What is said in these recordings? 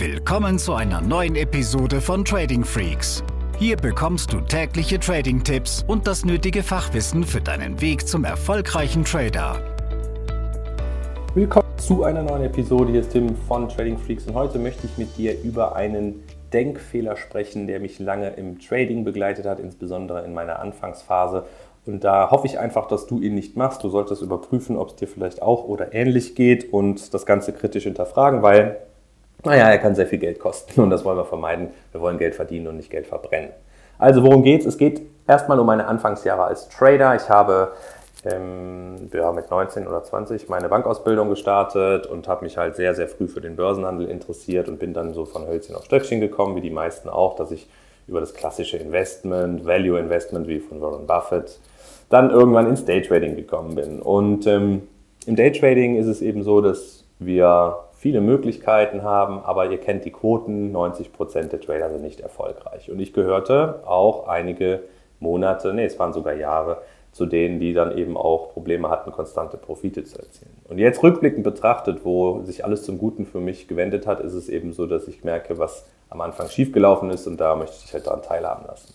Willkommen zu einer neuen Episode von Trading Freaks. Hier bekommst du tägliche Trading-Tipps und das nötige Fachwissen für deinen Weg zum erfolgreichen Trader. Willkommen zu einer neuen Episode. Hier ist Tim von Trading Freaks und heute möchte ich mit dir über einen Denkfehler sprechen, der mich lange im Trading begleitet hat, insbesondere in meiner Anfangsphase. Und da hoffe ich einfach, dass du ihn nicht machst. Du solltest überprüfen, ob es dir vielleicht auch oder ähnlich geht und das Ganze kritisch hinterfragen, weil naja, er kann sehr viel Geld kosten und das wollen wir vermeiden. Wir wollen Geld verdienen und nicht Geld verbrennen. Also worum geht es? Es geht erstmal um meine Anfangsjahre als Trader. Ich habe ähm, ja, mit 19 oder 20 meine Bankausbildung gestartet und habe mich halt sehr, sehr früh für den Börsenhandel interessiert und bin dann so von Hölzchen auf Stöckchen gekommen, wie die meisten auch, dass ich über das klassische Investment, Value Investment wie von Warren Buffett, dann irgendwann ins Daytrading gekommen bin. Und ähm, im Daytrading ist es eben so, dass wir viele Möglichkeiten haben, aber ihr kennt die Quoten, 90% der Trader sind nicht erfolgreich. Und ich gehörte auch einige Monate, nee, es waren sogar Jahre, zu denen, die dann eben auch Probleme hatten, konstante Profite zu erzielen. Und jetzt rückblickend betrachtet, wo sich alles zum Guten für mich gewendet hat, ist es eben so, dass ich merke, was am Anfang schiefgelaufen ist und da möchte ich halt daran teilhaben lassen.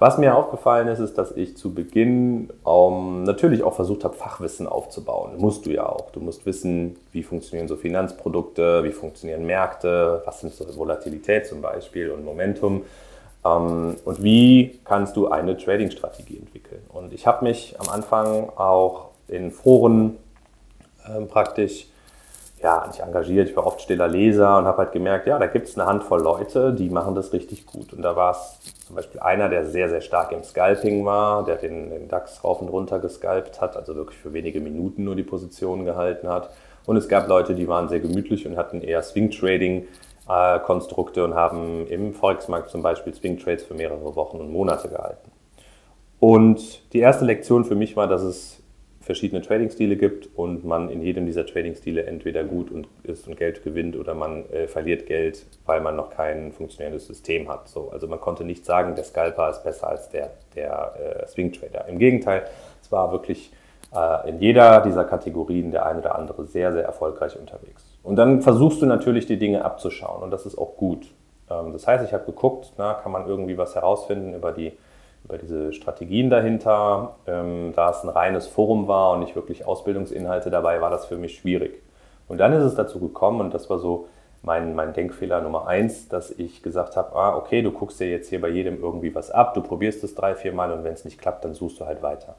Was mir aufgefallen ist, ist, dass ich zu Beginn ähm, natürlich auch versucht habe, Fachwissen aufzubauen. Musst du ja auch. Du musst wissen, wie funktionieren so Finanzprodukte, wie funktionieren Märkte, was sind so Volatilität zum Beispiel und Momentum ähm, und wie kannst du eine Trading-Strategie entwickeln. Und ich habe mich am Anfang auch in Foren äh, praktisch ja, nicht engagiert, ich war oft stiller Leser und habe halt gemerkt, ja, da gibt es eine Handvoll Leute, die machen das richtig gut. Und da war es zum Beispiel einer, der sehr, sehr stark im Scalping war, der den, den DAX rauf und runter gescalpt hat, also wirklich für wenige Minuten nur die Positionen gehalten hat. Und es gab Leute, die waren sehr gemütlich und hatten eher Swing-Trading-Konstrukte und haben im Volksmarkt zum Beispiel Swing-Trades für mehrere Wochen und Monate gehalten. Und die erste Lektion für mich war, dass es verschiedene Trading-Stile gibt und man in jedem dieser Trading-Stile entweder gut und ist und Geld gewinnt oder man äh, verliert Geld, weil man noch kein funktionierendes System hat. So, also man konnte nicht sagen, der Scalper ist besser als der, der äh, Swing-Trader. Im Gegenteil, es war wirklich äh, in jeder dieser Kategorien der eine oder andere sehr, sehr erfolgreich unterwegs. Und dann versuchst du natürlich die Dinge abzuschauen und das ist auch gut. Ähm, das heißt, ich habe geguckt, na, kann man irgendwie was herausfinden über die über diese Strategien dahinter. Ähm, da es ein reines Forum war und nicht wirklich Ausbildungsinhalte dabei, war das für mich schwierig. Und dann ist es dazu gekommen, und das war so mein, mein Denkfehler Nummer eins, dass ich gesagt habe, ah, okay, du guckst dir jetzt hier bei jedem irgendwie was ab, du probierst es drei, vier Mal und wenn es nicht klappt, dann suchst du halt weiter.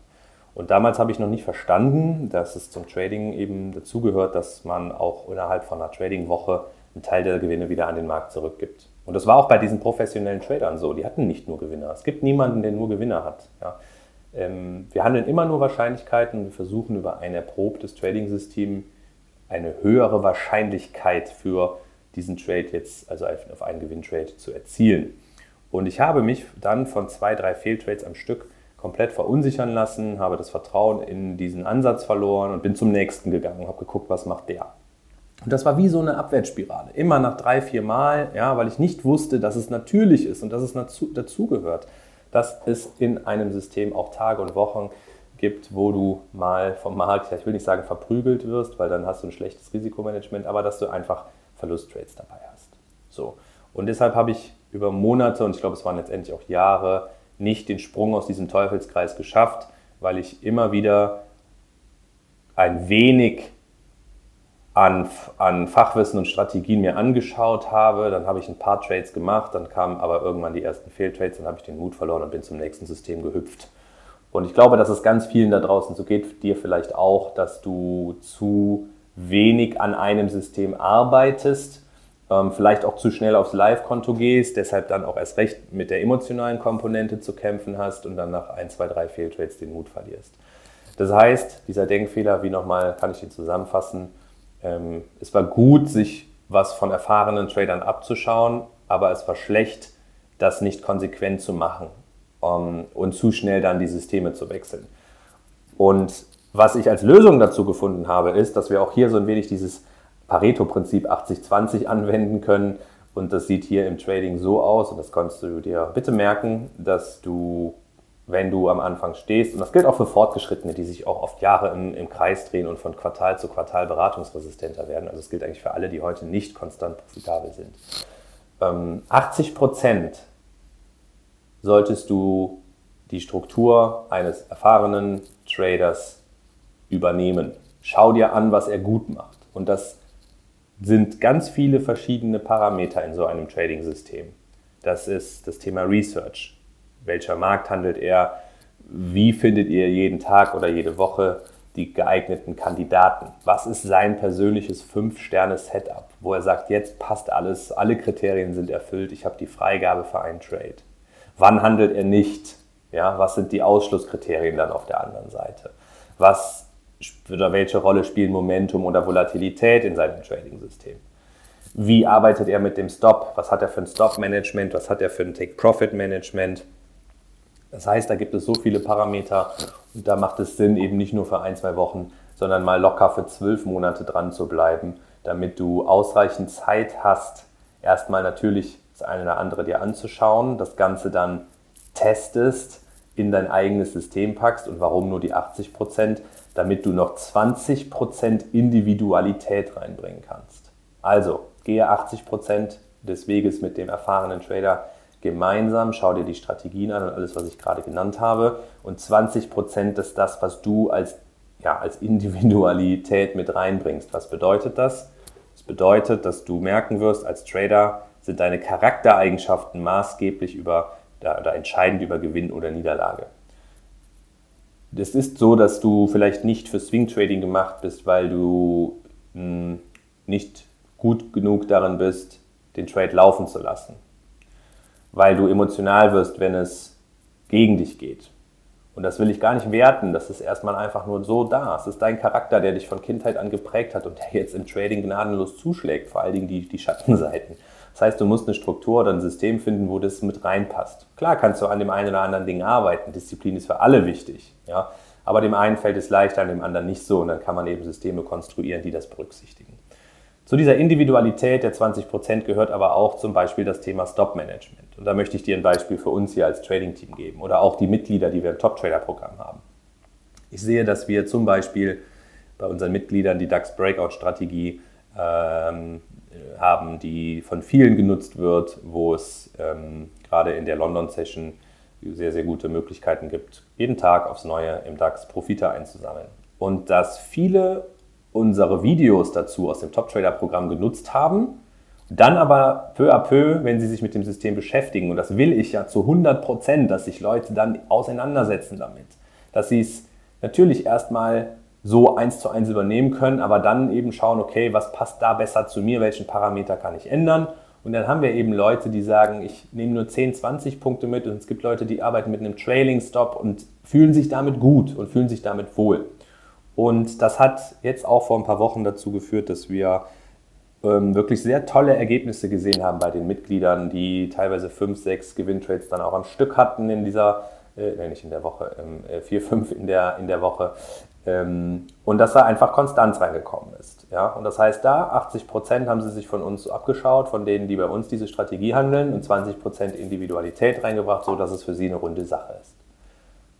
Und damals habe ich noch nicht verstanden, dass es zum Trading eben dazugehört, dass man auch innerhalb von einer Trading-Woche einen Teil der Gewinne wieder an den Markt zurückgibt. Und das war auch bei diesen professionellen Tradern so. Die hatten nicht nur Gewinner. Es gibt niemanden, der nur Gewinner hat. Ja. Ähm, wir handeln immer nur Wahrscheinlichkeiten und wir versuchen über ein erprobtes Trading-System eine höhere Wahrscheinlichkeit für diesen Trade jetzt, also auf einen Gewinntrade zu erzielen. Und ich habe mich dann von zwei, drei Fehltrades am Stück komplett verunsichern lassen, habe das Vertrauen in diesen Ansatz verloren und bin zum nächsten gegangen und habe geguckt, was macht der. Und das war wie so eine Abwärtsspirale. Immer nach drei, vier Mal, ja, weil ich nicht wusste, dass es natürlich ist und dass es dazugehört, dass es in einem System auch Tage und Wochen gibt, wo du mal vom Markt, ich will nicht sagen verprügelt wirst, weil dann hast du ein schlechtes Risikomanagement, aber dass du einfach Verlusttrades dabei hast. So. Und deshalb habe ich über Monate und ich glaube, es waren letztendlich auch Jahre nicht den Sprung aus diesem Teufelskreis geschafft, weil ich immer wieder ein wenig an, an Fachwissen und Strategien mir angeschaut habe. Dann habe ich ein paar Trades gemacht, dann kamen aber irgendwann die ersten Fehltrades, dann habe ich den Mut verloren und bin zum nächsten System gehüpft. Und ich glaube, dass es ganz vielen da draußen so geht, dir vielleicht auch, dass du zu wenig an einem System arbeitest, ähm, vielleicht auch zu schnell aufs Live-Konto gehst, deshalb dann auch erst recht mit der emotionalen Komponente zu kämpfen hast und dann nach ein, zwei, drei Fehltrades den Mut verlierst. Das heißt, dieser Denkfehler, wie nochmal kann ich ihn zusammenfassen, ähm, es war gut, sich was von erfahrenen Tradern abzuschauen, aber es war schlecht, das nicht konsequent zu machen um, und zu schnell dann die Systeme zu wechseln. Und was ich als Lösung dazu gefunden habe, ist, dass wir auch hier so ein wenig dieses Pareto-Prinzip 80-20 anwenden können. Und das sieht hier im Trading so aus, und das kannst du dir bitte merken, dass du wenn du am Anfang stehst, und das gilt auch für Fortgeschrittene, die sich auch oft Jahre im, im Kreis drehen und von Quartal zu Quartal beratungsresistenter werden. Also es gilt eigentlich für alle, die heute nicht konstant profitabel sind. Ähm, 80 Prozent solltest du die Struktur eines erfahrenen Traders übernehmen. Schau dir an, was er gut macht. Und das sind ganz viele verschiedene Parameter in so einem Trading-System. Das ist das Thema Research. Welcher Markt handelt er? Wie findet ihr jeden Tag oder jede Woche die geeigneten Kandidaten? Was ist sein persönliches Fünf-Sterne-Setup, wo er sagt, jetzt passt alles, alle Kriterien sind erfüllt, ich habe die Freigabe für einen Trade? Wann handelt er nicht? Ja, was sind die Ausschlusskriterien dann auf der anderen Seite? Was oder welche Rolle spielen Momentum oder Volatilität in seinem Trading-System? Wie arbeitet er mit dem Stop? Was hat er für ein Stop-Management? Was hat er für ein Take-Profit-Management? Das heißt, da gibt es so viele Parameter und da macht es Sinn, eben nicht nur für ein, zwei Wochen, sondern mal locker für zwölf Monate dran zu bleiben, damit du ausreichend Zeit hast, erstmal natürlich das eine oder andere dir anzuschauen, das Ganze dann testest, in dein eigenes System packst und warum nur die 80 Prozent, damit du noch 20 Prozent Individualität reinbringen kannst. Also gehe 80 Prozent des Weges mit dem erfahrenen Trader gemeinsam, schau dir die Strategien an und alles, was ich gerade genannt habe. Und 20 Prozent ist das, was du als, ja, als Individualität mit reinbringst. Was bedeutet das? Das bedeutet, dass du merken wirst, als Trader sind deine Charaktereigenschaften maßgeblich über oder entscheidend über Gewinn oder Niederlage. Es ist so, dass du vielleicht nicht für Swing Trading gemacht bist, weil du mh, hm, nicht gut genug darin bist, den Trade laufen zu lassen. Weil du emotional wirst, wenn es gegen dich geht. Und das will ich gar nicht werten, das ist erstmal einfach nur so da. Es ist dein Charakter, der dich von Kindheit an geprägt hat und der jetzt im Trading gnadenlos zuschlägt, vor allen Dingen die, die Schattenseiten. Das heißt, du musst eine Struktur oder ein System finden, wo das mit reinpasst. Klar kannst du an dem einen oder anderen Ding arbeiten. Disziplin ist für alle wichtig. Ja? Aber dem einen fällt es leichter, dem anderen nicht so. Und dann kann man eben Systeme konstruieren, die das berücksichtigen. Zu dieser Individualität der 20% gehört aber auch zum Beispiel das Thema Stop-Management. Und da möchte ich dir ein Beispiel für uns hier als Trading-Team geben oder auch die Mitglieder, die wir im Top-Trader-Programm haben. Ich sehe, dass wir zum Beispiel bei unseren Mitgliedern die DAX-Breakout-Strategie ähm, haben, die von vielen genutzt wird, wo es ähm, gerade in der London-Session sehr, sehr gute Möglichkeiten gibt, jeden Tag aufs Neue im DAX Profite einzusammeln. Und dass viele unsere Videos dazu aus dem Top Trader Programm genutzt haben, dann aber peu à peu, wenn sie sich mit dem System beschäftigen, und das will ich ja zu 100 Prozent, dass sich Leute dann auseinandersetzen damit, dass sie es natürlich erstmal so eins zu eins übernehmen können, aber dann eben schauen, okay, was passt da besser zu mir, welchen Parameter kann ich ändern. Und dann haben wir eben Leute, die sagen, ich nehme nur 10, 20 Punkte mit und es gibt Leute, die arbeiten mit einem Trailing Stop und fühlen sich damit gut und fühlen sich damit wohl. Und das hat jetzt auch vor ein paar Wochen dazu geführt, dass wir ähm, wirklich sehr tolle Ergebnisse gesehen haben bei den Mitgliedern, die teilweise 5, 6 Gewinntrades dann auch am Stück hatten in dieser, äh, nicht in der Woche, ähm, 4, 5 in der, in der Woche. Ähm, und dass da einfach Konstanz reingekommen ist. Ja? Und das heißt, da 80 Prozent haben sie sich von uns abgeschaut, von denen, die bei uns diese Strategie handeln, und 20 Prozent Individualität reingebracht, sodass es für sie eine runde Sache ist.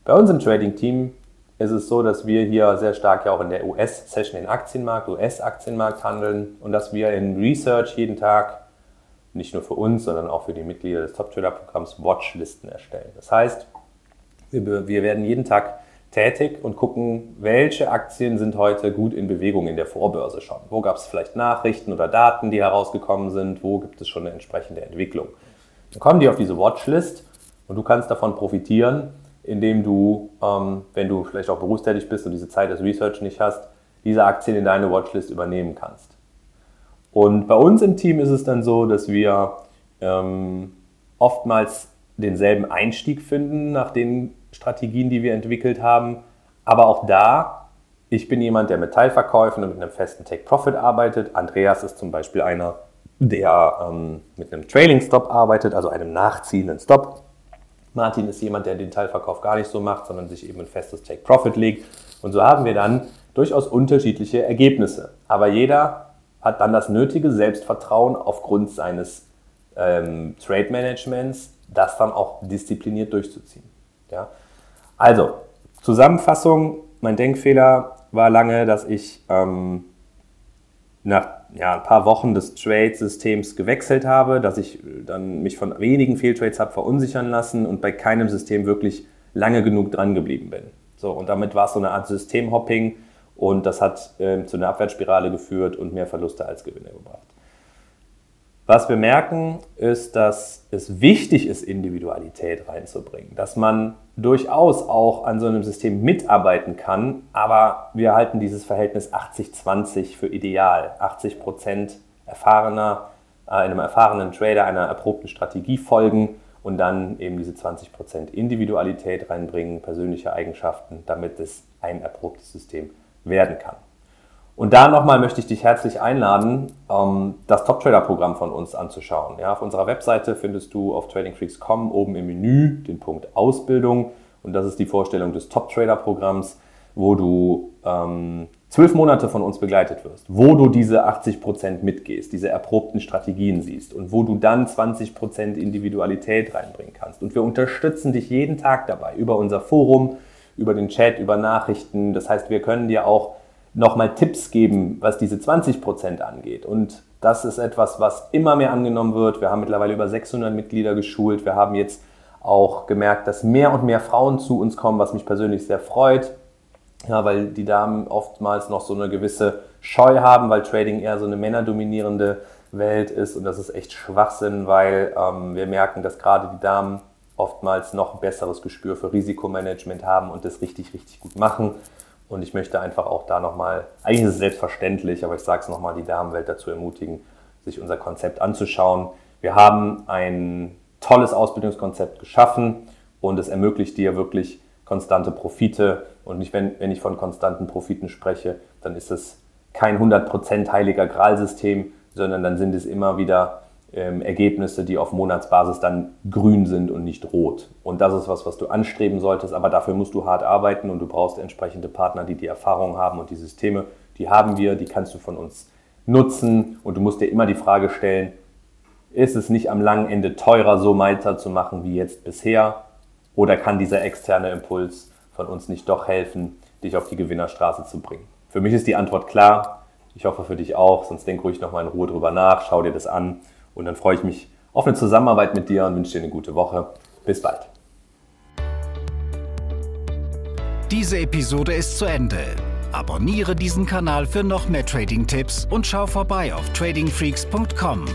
Bei uns im Trading-Team ist es so, dass wir hier sehr stark ja auch in der US-Session, den Aktienmarkt, US-Aktienmarkt handeln und dass wir in Research jeden Tag nicht nur für uns, sondern auch für die Mitglieder des Top Trader Programms Watchlisten erstellen. Das heißt, wir, wir werden jeden Tag tätig und gucken, welche Aktien sind heute gut in Bewegung in der Vorbörse schon. Wo gab es vielleicht Nachrichten oder Daten, die herausgekommen sind? Wo gibt es schon eine entsprechende Entwicklung? Dann kommen die auf diese Watchlist und du kannst davon profitieren, indem du, ähm, wenn du vielleicht auch berufstätig bist und diese Zeit des Research nicht hast, diese Aktien in deine Watchlist übernehmen kannst. Und bei uns im Team ist es dann so, dass wir ähm, oftmals denselben Einstieg finden nach den Strategien, die wir entwickelt haben. Aber auch da, ich bin jemand, der mit Teilverkäufen und mit einem festen Take-Profit arbeitet. Andreas ist zum Beispiel einer, der ähm, mit einem Trailing-Stop arbeitet, also einem nachziehenden Stop. Martin ist jemand, der den Teilverkauf gar nicht so macht, sondern sich eben ein festes Take-Profit legt. Und so haben wir dann durchaus unterschiedliche Ergebnisse. Aber jeder hat dann das nötige Selbstvertrauen aufgrund seines ähm, Trade-Managements, das dann auch diszipliniert durchzuziehen. Ja? Also, Zusammenfassung, mein Denkfehler war lange, dass ich ähm, nach ja, ein paar Wochen des Trade-Systems gewechselt habe, dass ich dann mich von wenigen Fehltrades habe verunsichern lassen und bei keinem System wirklich lange genug dran geblieben bin. So, und damit war es so eine Art Systemhopping und das hat äh, zu einer Abwärtsspirale geführt und mehr Verluste als Gewinne gebracht. Was wir merken, ist, dass es wichtig ist, Individualität reinzubringen, dass man durchaus auch an so einem System mitarbeiten kann, aber wir halten dieses Verhältnis 80-20 für ideal. 80 Prozent erfahrener, äh, einem erfahrenen Trader einer erprobten Strategie folgen und dann eben diese 20 Prozent Individualität reinbringen, persönliche Eigenschaften, damit es ein erprobtes System werden kann. Und da nochmal möchte ich dich herzlich einladen, ähm, das Top Trader Programm von uns anzuschauen. Ja, auf unserer Webseite findest du auf tradingfreaks.com oben im Menü den Punkt Ausbildung und das ist die Vorstellung des Top Trader Programms, wo du ähm, zwölf Monate von uns begleitet wirst, wo du diese 80 Prozent mitgehst, diese erprobten Strategien siehst und wo du dann 20 Prozent Individualität reinbringen kannst. Und wir unterstützen dich jeden Tag dabei über unser Forum, über den Chat, über Nachrichten. Das heißt, wir können dir auch nochmal Tipps geben, was diese 20 Prozent angeht. Und das ist etwas, was immer mehr angenommen wird. Wir haben mittlerweile über 600 Mitglieder geschult. Wir haben jetzt auch gemerkt, dass mehr und mehr Frauen zu uns kommen, was mich persönlich sehr freut. Ja, weil die Damen oftmals noch so eine gewisse Scheu haben, weil Trading eher so eine männerdominierende Welt ist. Und das ist echt Schwachsinn, weil ähm, wir merken, dass gerade die Damen oftmals noch ein besseres Gespür für Risikomanagement haben und das richtig, richtig gut machen. Und ich möchte einfach auch da nochmal, eigentlich ist es selbstverständlich, aber ich sage es nochmal, die Damenwelt dazu ermutigen, sich unser Konzept anzuschauen. Wir haben ein tolles Ausbildungskonzept geschaffen und es ermöglicht dir wirklich konstante Profite. Und nicht, wenn, wenn ich von konstanten Profiten spreche, dann ist es kein 100% heiliger Gralsystem, sondern dann sind es immer wieder ähm, Ergebnisse, die auf Monatsbasis dann grün sind und nicht rot. Und das ist was, was du anstreben solltest, aber dafür musst du hart arbeiten und du brauchst entsprechende Partner, die die Erfahrung haben und die Systeme, die haben wir, die kannst du von uns nutzen und du musst dir immer die Frage stellen, ist es nicht am langen Ende teurer, so weiterzumachen wie jetzt bisher? Oder kann dieser externe Impuls von uns nicht doch helfen, dich auf die Gewinnerstraße zu bringen? Für mich ist die Antwort klar. Ich hoffe für dich auch, sonst denk ruhig nochmal in Ruhe drüber nach, schau dir das an und dann freue ich mich auf eine Zusammenarbeit mit dir und wünsche dir eine gute Woche. Bis bald. Diese Episode ist zu Ende. Abonniere diesen Kanal für noch mehr Trading-Tipps und schau vorbei auf tradingfreaks.com.